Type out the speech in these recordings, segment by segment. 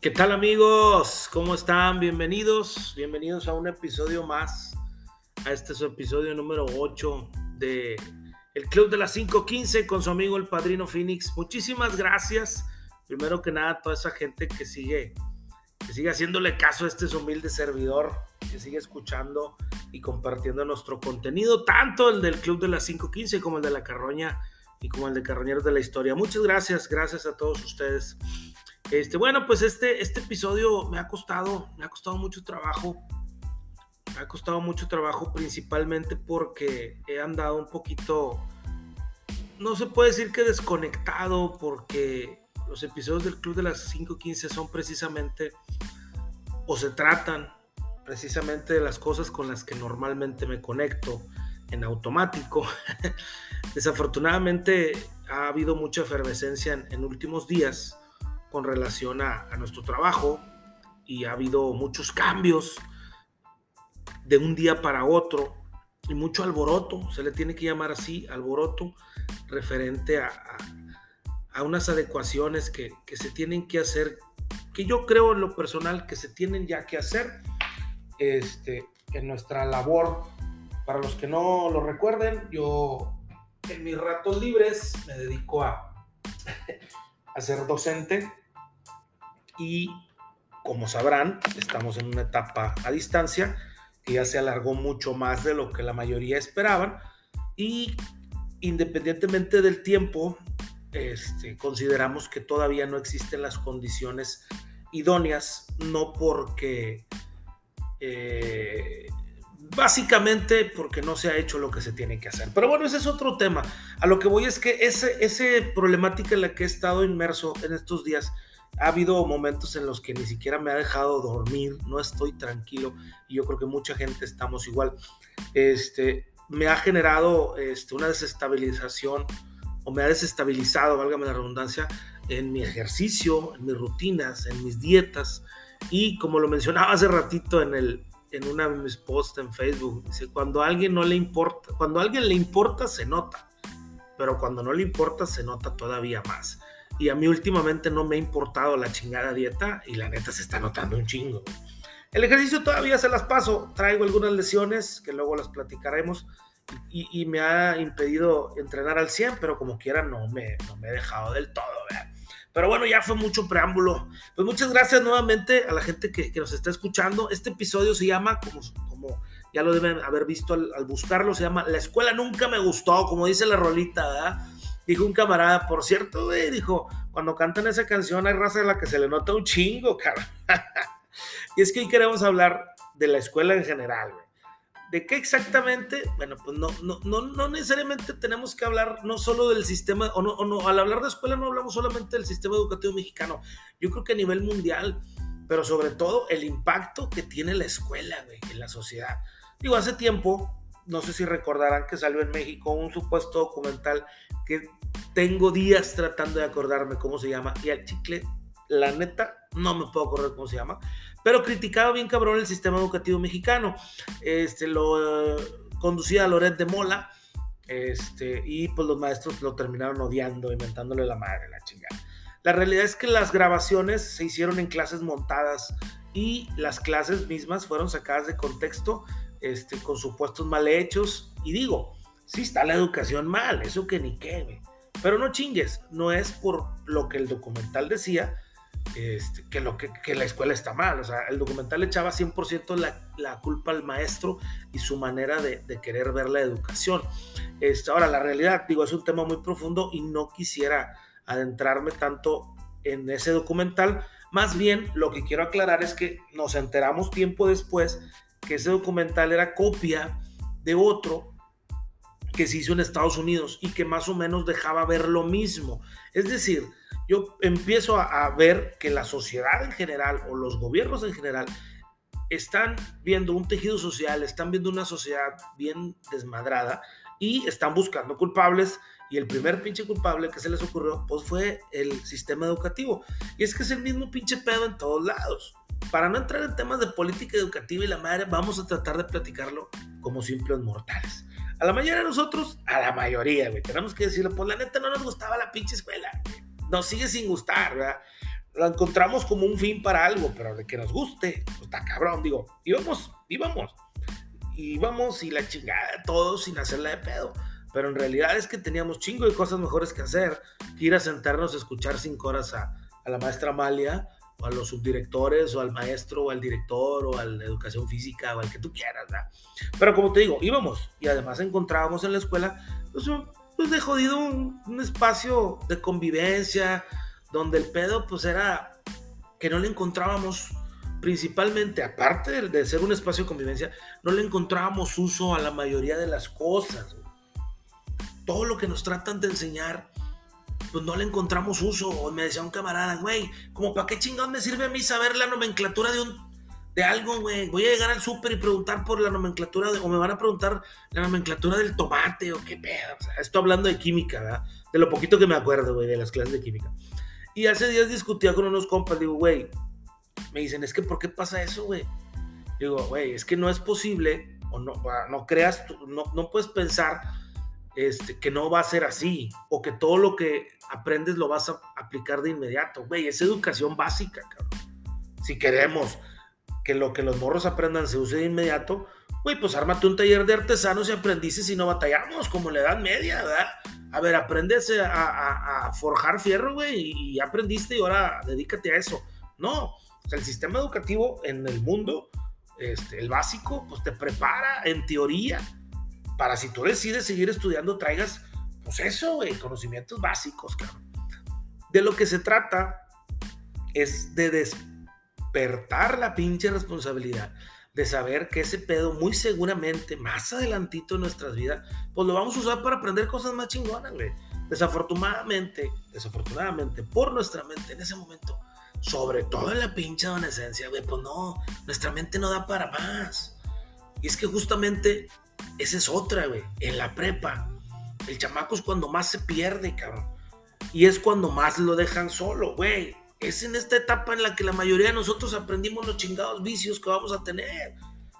¿Qué tal amigos? ¿Cómo están? Bienvenidos, bienvenidos a un episodio más, a este es episodio número 8 de el Club de las 515 con su amigo el Padrino Phoenix. Muchísimas gracias, primero que nada, a toda esa gente que sigue, que sigue haciéndole caso a este humilde servidor, que sigue escuchando y compartiendo nuestro contenido, tanto el del Club de las 515 como el de la Carroña y como el de Carroñeros de la Historia. Muchas gracias, gracias a todos ustedes. Este, bueno, pues este, este episodio me ha costado, me ha costado mucho trabajo. Me ha costado mucho trabajo principalmente porque he andado un poquito, no se puede decir que desconectado, porque los episodios del Club de las 5.15 son precisamente, o se tratan precisamente de las cosas con las que normalmente me conecto en automático. Desafortunadamente ha habido mucha efervescencia en, en últimos días con relación a, nuestro trabajo y ha habido muchos cambios de un día para otro y mucho alboroto, se le tiene que llamar así, alboroto, referente a, a, unas adecuaciones que, que, se tienen que hacer, que yo creo en lo personal que se tienen ya que hacer este, en nuestra labor. Para los que no lo recuerden, yo en mis ratos libres me dedico a, a ser docente. Y como sabrán, estamos en una etapa a distancia que ya se alargó mucho más de lo que la mayoría esperaban. Y independientemente del tiempo, este, consideramos que todavía no existen las condiciones idóneas, no porque eh, básicamente porque no se ha hecho lo que se tiene que hacer. Pero bueno, ese es otro tema. A lo que voy es que ese, ese problemática en la que he estado inmerso en estos días ha habido momentos en los que ni siquiera me ha dejado dormir, no estoy tranquilo y yo creo que mucha gente estamos igual. Este, me ha generado este, una desestabilización o me ha desestabilizado, válgame la redundancia, en mi ejercicio, en mis rutinas, en mis dietas y como lo mencionaba hace ratito en el en una de mis posts en Facebook, dice, cuando a alguien no le importa, cuando a alguien le importa se nota, pero cuando no le importa se nota todavía más. Y a mí últimamente no me ha importado la chingada dieta y la neta se está notando un chingo. El ejercicio todavía se las paso. Traigo algunas lesiones que luego las platicaremos y, me ha impedido entrenar al 100, pero como quiera no me, no me he dejado del todo. Pero bueno, ya fue mucho preámbulo. Pues muchas gracias nuevamente a la gente que, nos está escuchando. Este episodio se llama, como, ya lo deben haber visto al, buscarlo, se llama La escuela nunca me gustó, como dice la rolita, ¿verdad? Dijo un camarada, por cierto, güey, dijo, cuando cantan esa canción hay raza de la que se le nota un chingo, cara. y es que hoy queremos hablar de la escuela en general, güey. ¿De qué exactamente? Bueno, pues no, no, no, no necesariamente tenemos que hablar no solo del sistema, o no, o no, al hablar de escuela no hablamos solamente del sistema educativo mexicano. Yo creo que a nivel mundial, pero sobre todo el impacto que tiene la escuela, en la sociedad. Digo, hace tiempo no sé si recordarán que salió en México un supuesto documental que tengo días tratando de acordarme cómo se llama y al chicle, la neta, no me puedo acordar cómo se llama, pero criticaba bien cabrón el sistema educativo mexicano. Este lo eh, conducía a Loret de Mola, este, y pues los maestros lo terminaron odiando, inventándole la madre, la chingada. La realidad es que las grabaciones se hicieron en clases montadas y las clases mismas fueron sacadas de contexto este, con supuestos mal hechos. Y digo, sí está la educación mal, eso que ni qué, Pero no chingues, no es por lo que el documental decía este, que, lo que, la escuela está mal. O sea, el documental echaba 100% la, la, culpa al maestro y su manera de, querer ver la educación. Este, ahora, la realidad, digo, es un tema muy profundo y no quisiera adentrarme tanto en ese documental. Más bien, lo que quiero aclarar es que nos enteramos tiempo después que ese documental era copia de otro que se hizo en Estados Unidos y que más o menos dejaba ver lo mismo. Es decir, yo empiezo a, ver que la sociedad en general o los gobiernos en general están viendo un tejido social, están viendo una sociedad bien desmadrada y están buscando culpables y el primer pinche culpable que se les ocurrió pues fue el sistema educativo. Y es que es el mismo pinche pedo en todos lados para no entrar en temas de política educativa y la madre, vamos a tratar de platicarlo como simples mortales. A la mayoría de nosotros, a la mayoría, güey, tenemos que decirlo, pues la neta no nos gustaba la pinche escuela. Nos sigue sin gustar, ¿verdad? lo encontramos como un fin para algo, pero de que nos guste, pues está cabrón, digo, íbamos, íbamos, íbamos y la chingada, todos sin hacerla de pedo. Pero en realidad es que teníamos chingo de cosas mejores que hacer que ir a sentarnos a escuchar cinco horas a, a la maestra Amalia o a los subdirectores o al maestro o al director o a la educación física o al que tú quieras, ¿verdad? Pero como te digo, íbamos y además encontrábamos en la escuela pues, pues de jodido un, espacio de convivencia donde el pedo pues era que no le encontrábamos principalmente, aparte de, ser un espacio de convivencia, no le encontrábamos uso a la mayoría de las cosas. Todo lo que nos tratan de enseñar pues no le encontramos uso. Me decía un camarada, güey, como para qué chingón me sirve a mí saber la nomenclatura de un de algo, güey. Voy a llegar al súper y preguntar por la nomenclatura de, o me van a preguntar la nomenclatura del tomate o qué pedo. O estoy hablando de química. De lo poquito que me acuerdo, güey, de las clases de química. Y hace días discutía con unos compas, digo, güey, me dicen, es que ¿por qué pasa eso, güey? Digo, güey, es que no es posible, o no, no creas, no, no puedes pensar este, que no va a ser así, o que todo lo que aprendes lo vas a aplicar de inmediato. Güey, es educación básica. Si queremos que lo que los morros aprendan se use de inmediato, güey, pues ármate un taller de artesanos y aprendices y no batallamos, como la edad media, ¿verdad? A ver, aprendes a, forjar fierro, güey, y, aprendiste y ahora dedícate a eso. No, sea, el sistema educativo en el mundo, este, el básico, pues te prepara en teoría para si tú decides seguir estudiando, traigas, pues eso, güey, conocimientos básicos, cabrón. De lo que se trata es de despertar la pinche responsabilidad de saber que ese pedo muy seguramente más adelantito en nuestras vidas, pues lo vamos a usar para aprender cosas más chingonas, güey. Desafortunadamente, desafortunadamente, por nuestra mente en ese momento, sobre todo en la pinche adolescencia, güey, pues no, nuestra mente no da para más. Y es que justamente esa es otra, güey. En la prepa, el chamaco es cuando más se pierde, cabrón. Y es cuando más lo dejan solo, güey. Es en esta etapa en la que la mayoría de nosotros aprendimos los chingados vicios que vamos a tener.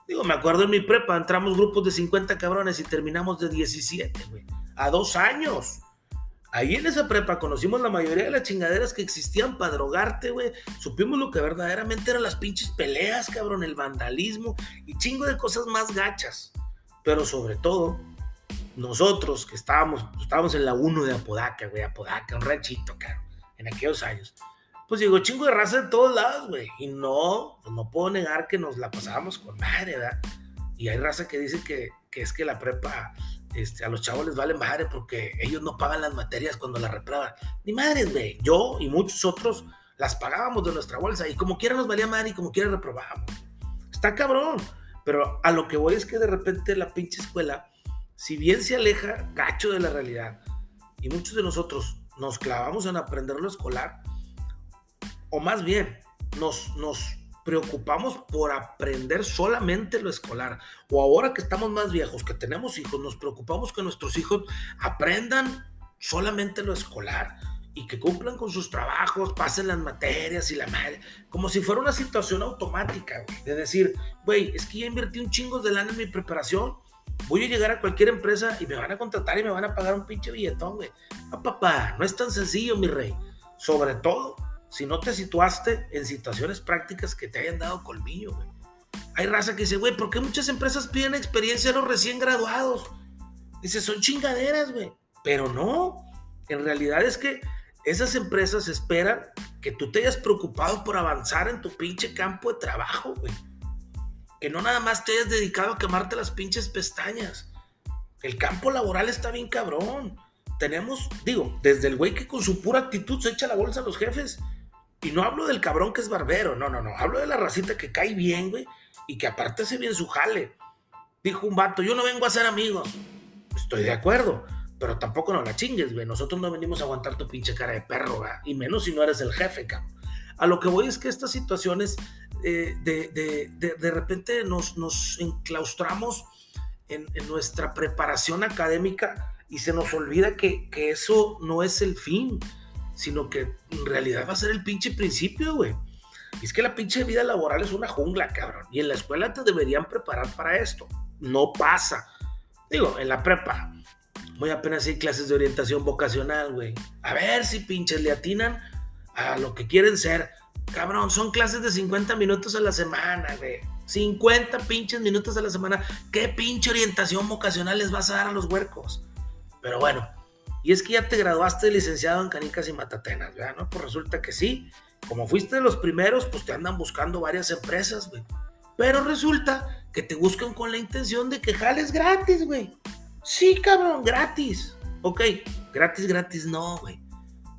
Digo, me acuerdo en mi prepa, entramos grupos de 50 cabrones y terminamos de 17, güey. A dos años. Ahí en esa prepa conocimos la mayoría de las chingaderas que existían para drogarte, güey. Supimos lo que verdaderamente eran las pinches peleas, cabrón, el vandalismo y chingo de cosas más gachas pero sobre todo nosotros que estábamos, estábamos en la 1 de Apodaca, güey, Apodaca, un ranchito, caro, en aquellos años. Pues digo, chingo de raza de todos lados, güey. Y no, pues no puedo negar que nos la pasábamos con madre, ¿verdad? Y hay raza que dice que, que es que la prepa este, a los chavos les vale madre porque ellos no pagan las materias cuando las reprueban. Ni madres, güey. Yo y muchos otros las pagábamos de nuestra bolsa y como quiera nos valía madre y como quiera reprobábamos. Está cabrón. Pero a lo que voy es que de repente la pinche escuela, si bien se aleja cacho de la realidad, y muchos de nosotros nos clavamos en aprender lo escolar, o más bien nos, nos preocupamos por aprender solamente lo escolar, o ahora que estamos más viejos, que tenemos hijos, nos preocupamos que nuestros hijos aprendan solamente lo escolar y que cumplan con sus trabajos, pasen las materias y la madre, como si fuera una situación automática, güey, de decir, güey, es que ya invertí un chingo de lana en mi preparación, voy a llegar a cualquier empresa y me van a contratar y me van a pagar un pinche billetón, güey. No, papá, no es tan sencillo, mi rey. Sobre todo si no te situaste en situaciones prácticas que te hayan dado colmillo, güey. Hay raza que dice, güey, ¿por qué muchas empresas piden experiencia a los recién graduados? Dice, son chingaderas, güey. Pero no, en realidad es que esas empresas esperan que tú te hayas preocupado por avanzar en tu pinche campo de trabajo, güey. Que no nada más te hayas dedicado a quemarte las pinches pestañas. El campo laboral está bien cabrón. Tenemos, digo, desde el güey que con su pura actitud se echa la bolsa a los jefes. Y no hablo del cabrón que es barbero, no, no, no. Hablo de la racita que cae bien, güey, y que aparte hace bien su jale. Dijo un vato, yo no vengo a ser amigos. Estoy de acuerdo pero tampoco no la chingues, güey. Nosotros no venimos a aguantar tu pinche cara de perro, güey. Y menos si no eres el jefe, cabrón. A lo que voy es que estas situaciones eh, de, de, de, repente nos, nos enclaustramos en, en, nuestra preparación académica y se nos olvida que, que, eso no es el fin, sino que en realidad va a ser el pinche principio, güey. Y es que la pinche vida laboral es una jungla, cabrón. Y en la escuela te deberían preparar para esto. No pasa. Digo, en la prepa, Voy apenas ir clases de orientación vocacional, güey. A ver si pinches le atinan a lo que quieren ser. Cabrón, son clases de 50 minutos a la semana, güey. 50 pinches minutos a la semana. ¿Qué pinche orientación vocacional les vas a dar a los huercos? Pero bueno, y es que ya te graduaste de licenciado en canicas y matatenas, ¿verdad? ¿No? Pues resulta que sí. Como fuiste de los primeros, pues te andan buscando varias empresas, güey. Pero resulta que te buscan con la intención de que jales gratis, güey. Sí, cabrón, gratis. Ok, gratis, gratis no, güey.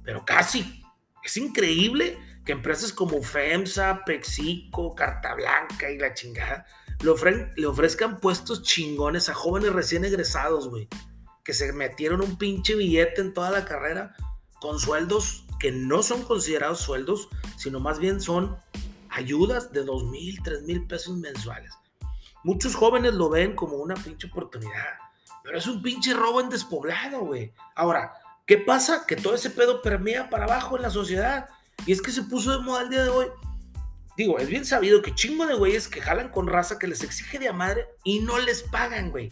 Pero casi. Es increíble que empresas como FEMSA, Pexico, Carta Blanca y la chingada le, le ofrezcan puestos chingones a jóvenes recién egresados, güey. Que se metieron un pinche billete en toda la carrera con sueldos que no son considerados sueldos, sino más bien son ayudas de dos mil, tres mil pesos mensuales. Muchos jóvenes lo ven como una pinche oportunidad, pero es un pinche robo en despoblado, güey. Ahora, ¿qué pasa? Que todo ese pedo permea para abajo en la sociedad. Y es que se puso de moda el día de hoy. Digo, es bien sabido que chingo de güeyes que jalan con raza que les exige de a madre y no les pagan, güey.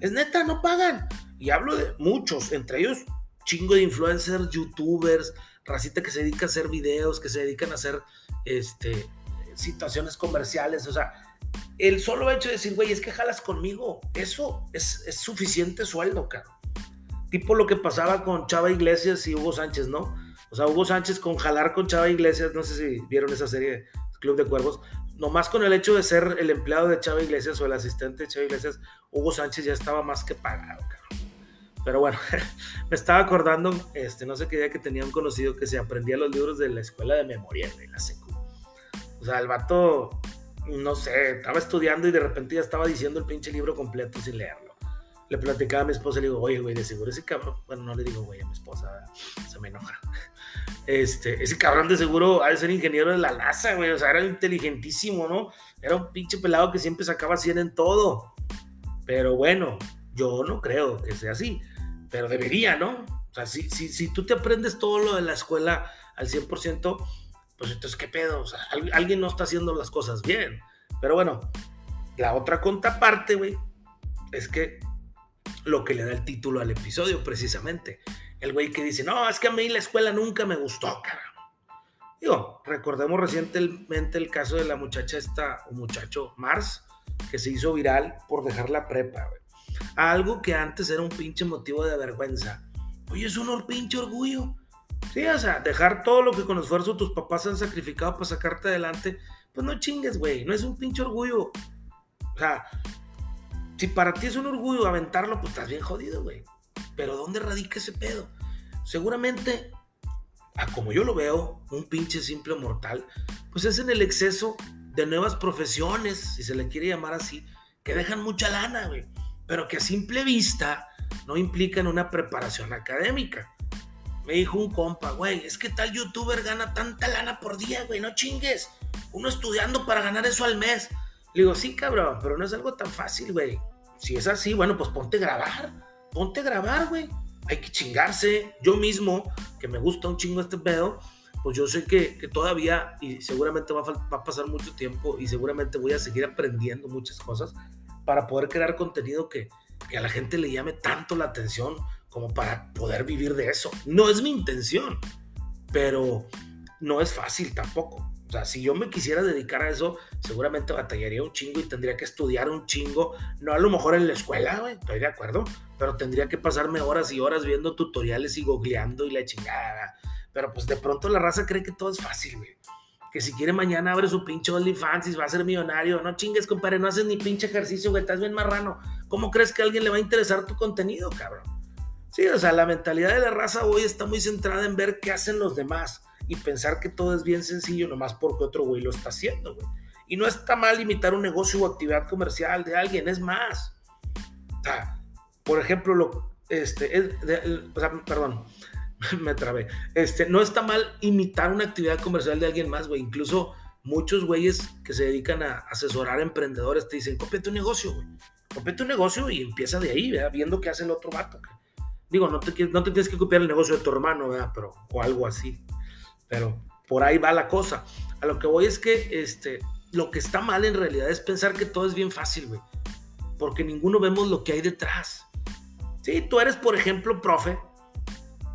Es neta, no pagan. Y hablo de muchos, entre ellos chingo de influencers, youtubers, racita que se dedica a hacer videos, que se dedican a hacer este, situaciones comerciales. O sea, el solo hecho de decir, güey, es que jalas conmigo, eso es, es suficiente sueldo, cara. Tipo lo que pasaba con Chava Iglesias y Hugo Sánchez, ¿no? O sea, Hugo Sánchez con jalar con Chava Iglesias, no sé si vieron esa serie Club de Cuervos, nomás con el hecho de ser el empleado de Chava Iglesias o el asistente de Chava Iglesias, Hugo Sánchez ya estaba más que pagado, cabrón. Pero bueno, me estaba acordando, este, no sé qué día que tenía un conocido que se aprendía los libros de la escuela de memoria, de la secu. O sea, el vato, no sé, estaba estudiando y de repente ya estaba diciendo el pinche libro completo sin leerlo le platicaba a mi esposa y le digo, oye, güey, de seguro ese cabrón, bueno, no le digo, güey, a mi esposa, se me enoja. Este, ese cabrón de seguro ha de ser ingeniero de la NASA, güey, o sea, era inteligentísimo, ¿no? Era un pinche pelado que siempre sacaba 100 en todo. Pero bueno, yo no creo que sea así, pero debería, ¿no? O sea, si, si, si tú te aprendes todo lo de la escuela al 100%, pues entonces, ¿qué pedo? O sea, alguien no está haciendo las cosas bien. Pero bueno, la otra contraparte, güey, es que lo que le da el título al episodio, precisamente. El güey que dice, no, es que a mí la escuela nunca me gustó, cara. Digo, recordemos recientemente el caso de la muchacha esta, o muchacho Mars, que se hizo viral por dejar la prepa, güey. Algo que antes era un pinche motivo de vergüenza. Oye, es un pinche orgullo. Sí, o sea, dejar todo lo que con esfuerzo tus papás han sacrificado para sacarte adelante, pues no chingues, güey, no es un pinche orgullo. O sea, si para ti es un orgullo aventarlo, pues estás bien jodido, güey. Pero ¿dónde radica ese pedo? Seguramente, a como yo lo veo, un pinche simple mortal, pues es en el exceso de nuevas profesiones, si se le quiere llamar así, que dejan mucha lana, güey. Pero que a simple vista no implican una preparación académica. Me dijo un compa, güey, es que tal youtuber gana tanta lana por día, güey, no chingues. Uno estudiando para ganar eso al mes. Le digo, sí, cabrón, pero no es algo tan fácil, güey. Si es así, bueno, pues ponte a grabar. Ponte a grabar, güey. Hay que chingarse. Yo mismo, que me gusta un chingo este pedo, pues yo sé que, todavía, y seguramente va a, pasar mucho tiempo, y seguramente voy a seguir aprendiendo muchas cosas para poder crear contenido que, que a la gente le llame tanto la atención como para poder vivir de eso. No es mi intención, pero no es fácil tampoco. O sea, si yo me quisiera dedicar a eso, seguramente batallaría un chingo y tendría que estudiar un chingo. No a lo mejor en la escuela, güey, estoy de acuerdo. Pero tendría que pasarme horas y horas viendo tutoriales y googleando y la chingada. Pero pues de pronto la raza cree que todo es fácil, güey. Que si quiere mañana abre su pinche OnlyFans y va a ser millonario. No chingues, compadre, no haces ni pinche ejercicio, güey, estás bien marrano. ¿Cómo crees que a alguien le va a interesar tu contenido, cabrón? Sí, o sea, la mentalidad de la raza hoy está muy centrada en ver qué hacen los demás y pensar que todo es bien sencillo nomás porque otro güey lo está haciendo, güey. Y no está mal imitar un negocio o actividad comercial de alguien, es más. O sea, por ejemplo, lo, este, perdón, me trabé. Este, no está mal imitar una actividad comercial de alguien más, güey. Incluso muchos güeyes que se dedican a asesorar a emprendedores te dicen, cómprate un negocio, güey. Cómprate un negocio y empieza de ahí, ¿verdad? viendo qué hace el otro vato. Digo, no te, no te tienes que copiar el negocio de tu hermano, ¿verdad? Pero, o algo así. Pero por ahí va la cosa. A lo que voy es que este, lo que está mal en realidad es pensar que todo es bien fácil, güey. Porque ninguno vemos lo que hay detrás. Sí, tú eres, por ejemplo, profe.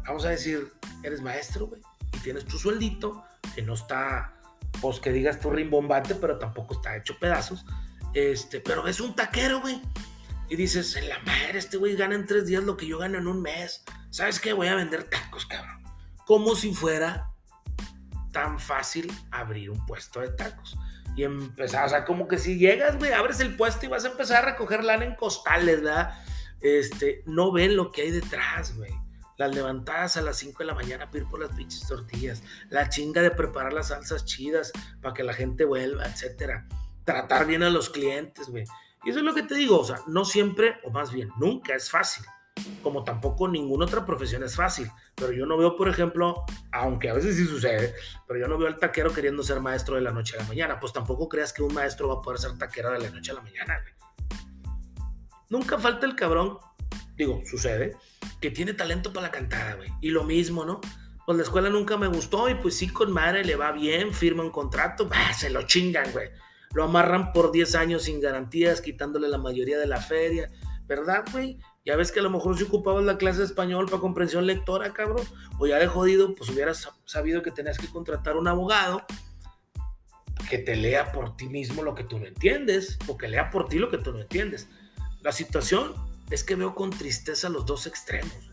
Vamos a decir, eres maestro, güey. y tienes tu sueldito, que no está, pues que digas tu rimbombate, pero tampoco está hecho pedazos. Este, pero ves un taquero, güey. Y dices, en la madre, este güey gana en tres días lo que yo gano en un mes. ¿Sabes qué? Voy a vender tacos, cabrón. Como si fuera tan fácil abrir un puesto de tacos. Y empezar, o sea, como que si llegas, güey, abres el puesto y vas a empezar a recoger lana en costales, ¿verdad? Este, no ven lo que hay detrás, güey. Las levantadas a las 5 de la mañana para ir por las pinches tortillas. La chinga de preparar las salsas chidas para que la gente vuelva, etcétera. Tratar bien a los clientes, güey. Y eso es lo que te digo, o sea, no siempre, o más bien, nunca es fácil. Como tampoco ninguna otra profesión es fácil. Pero yo no veo, por ejemplo, aunque a veces sí sucede, pero yo no veo al taquero queriendo ser maestro de la noche a la mañana. Pues tampoco creas que un maestro va a poder ser taquero de la noche a la mañana, güey. Nunca falta el cabrón, digo, sucede, que tiene talento para la cantada, güey. Y lo mismo, ¿no? Pues la escuela nunca me gustó y pues sí, con madre le va bien, firma un contrato, bah, se lo chingan, güey lo amarran por 10 años sin garantías, quitándole la mayoría de la feria, ¿verdad, güey? Ya ves que a lo mejor si ocupabas la clase de español para comprensión lectora, cabrón, o ya de jodido, pues hubieras sabido que tenías que contratar un abogado que te lea por ti mismo lo que tú no entiendes, o que lea por ti lo que tú no entiendes. La situación es que veo con tristeza los dos extremos.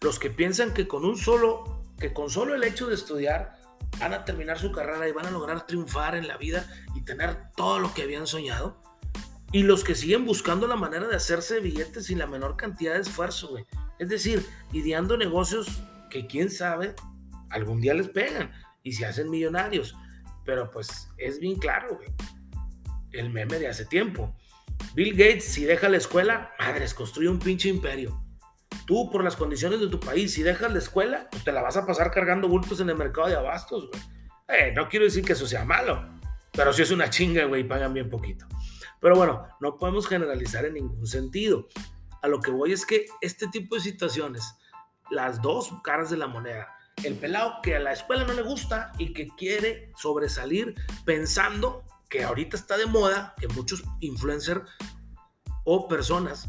Los que piensan que con un solo, que con solo el hecho de estudiar van a terminar su carrera y van a lograr triunfar en la vida y tener todo lo que habían soñado. Y los que siguen buscando la manera de hacerse billetes sin la menor cantidad de esfuerzo. Es decir, ideando negocios que quién sabe, algún día les pegan y se hacen millonarios. Pero pues es bien claro. El meme de hace tiempo. Bill Gates, si deja la escuela, madres, construye un pinche imperio. Tú, por las condiciones de tu país, si dejas la escuela, pues te la vas a pasar cargando bultos en el mercado de abastos, güey. Eh, no quiero decir que eso sea malo, pero si es una chinga, güey, pagan bien poquito. Pero bueno, no podemos generalizar en ningún sentido. A lo que voy es que este tipo de situaciones, las dos caras de la moneda, el pelado que a la escuela no le gusta y que quiere sobresalir pensando que ahorita está de moda, que muchos influencers o personas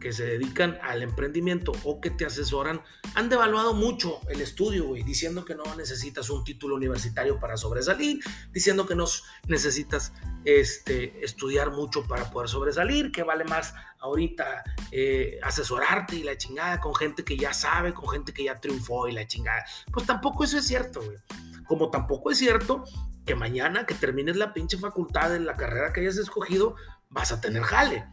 que se dedican al emprendimiento o que te asesoran han devaluado mucho el estudio, güey, diciendo que no necesitas un título universitario para sobresalir, diciendo que no necesitas este, estudiar mucho para poder sobresalir, que vale más ahorita eh, asesorarte y la chingada con gente que ya sabe, con gente que ya triunfó y la chingada. Pues tampoco eso es cierto, güey. Como tampoco es cierto que mañana que termines la pinche facultad en la carrera que hayas escogido, vas a tener jale.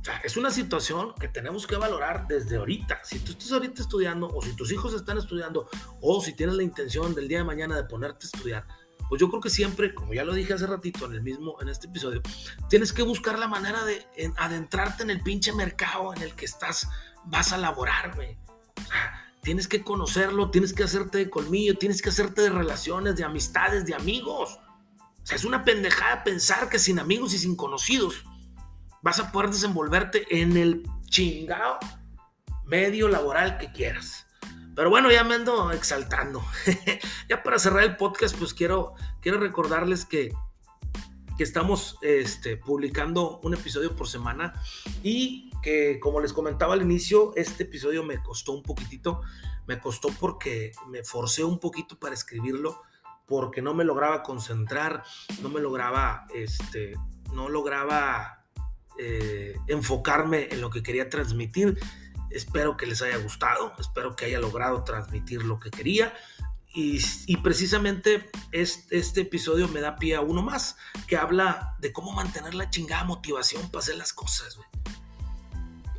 O sea, es una situación que tenemos que valorar desde ahorita. Si tú estás ahorita estudiando, o si tus hijos están estudiando, o si tienes la intención del día de mañana de ponerte a estudiar, pues yo creo que siempre, como ya lo dije hace ratito en el mismo, en este episodio, tienes que buscar la manera de adentrarte en el pinche mercado en el que estás, vas a laborar, güey. O sea, tienes que conocerlo, tienes que hacerte de colmillo, tienes que hacerte de relaciones, de amistades, de amigos. O sea, es una pendejada pensar que sin amigos y sin conocidos vas a poder desenvolverte en el chingado medio laboral que quieras. Pero bueno, ya me ando exaltando. ya para cerrar el podcast, pues quiero, quiero recordarles que, que estamos este, publicando un episodio por semana y que como les comentaba al inicio, este episodio me costó un poquitito. Me costó porque me forcé un poquito para escribirlo, porque no me lograba concentrar, no me lograba, este, no lograba eh, enfocarme en lo que quería transmitir. Espero que les haya gustado, espero que haya logrado transmitir lo que quería. Y, precisamente este, este, episodio me da pie a uno más, que habla de cómo mantener la chingada motivación para hacer las cosas.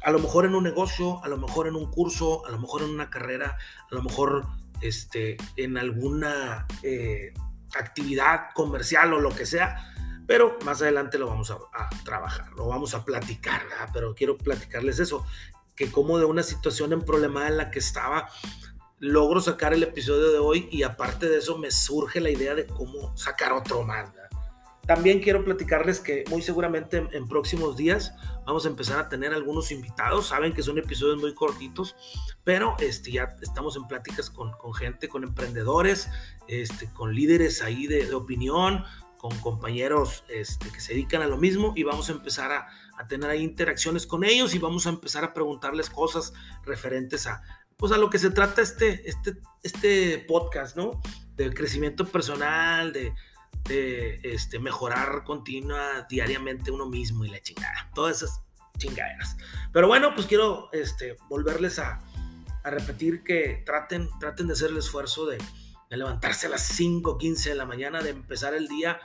A lo mejor en un negocio, a lo mejor en un curso, a lo mejor en una carrera, a lo mejor este, en alguna eh, actividad comercial o lo que sea pero más adelante lo vamos a, trabajar, lo vamos a platicar, pero quiero platicarles eso, que como de una situación en problema en la que estaba, logro sacar el episodio de hoy y aparte de eso me surge la idea de cómo sacar otro más. También quiero platicarles que muy seguramente en, próximos días vamos a empezar a tener algunos invitados. Saben que son episodios muy cortitos, pero este, ya estamos en pláticas con, gente, con emprendedores, este, con líderes ahí de, de opinión, con compañeros este, que se dedican a lo mismo y vamos a empezar a, tener ahí interacciones con ellos y vamos a empezar a preguntarles cosas referentes a pues a lo que se trata este, este, este podcast, ¿no? Del crecimiento personal, de, de este, mejorar continua diariamente uno mismo y la chingada. Todas esas chingaderas. Pero bueno, pues quiero este, volverles a, a repetir que traten, traten de hacer el esfuerzo de, de levantarse a las 5.15 de la mañana, de empezar el día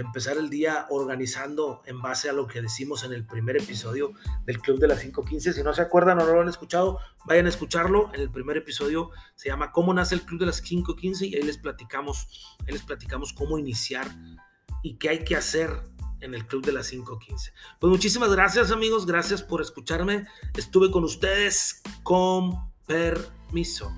de empezar el día organizando en base a lo que decimos en el primer episodio del Club de las 5.15. Si no se acuerdan o no lo han escuchado, vayan a escucharlo. En el primer episodio se llama ¿Cómo nace el Club de las 5.15? y ahí les platicamos, ahí les platicamos cómo iniciar y qué hay que hacer en el Club de las 5.15. Pues muchísimas gracias amigos, gracias por escucharme. Estuve con ustedes con permiso.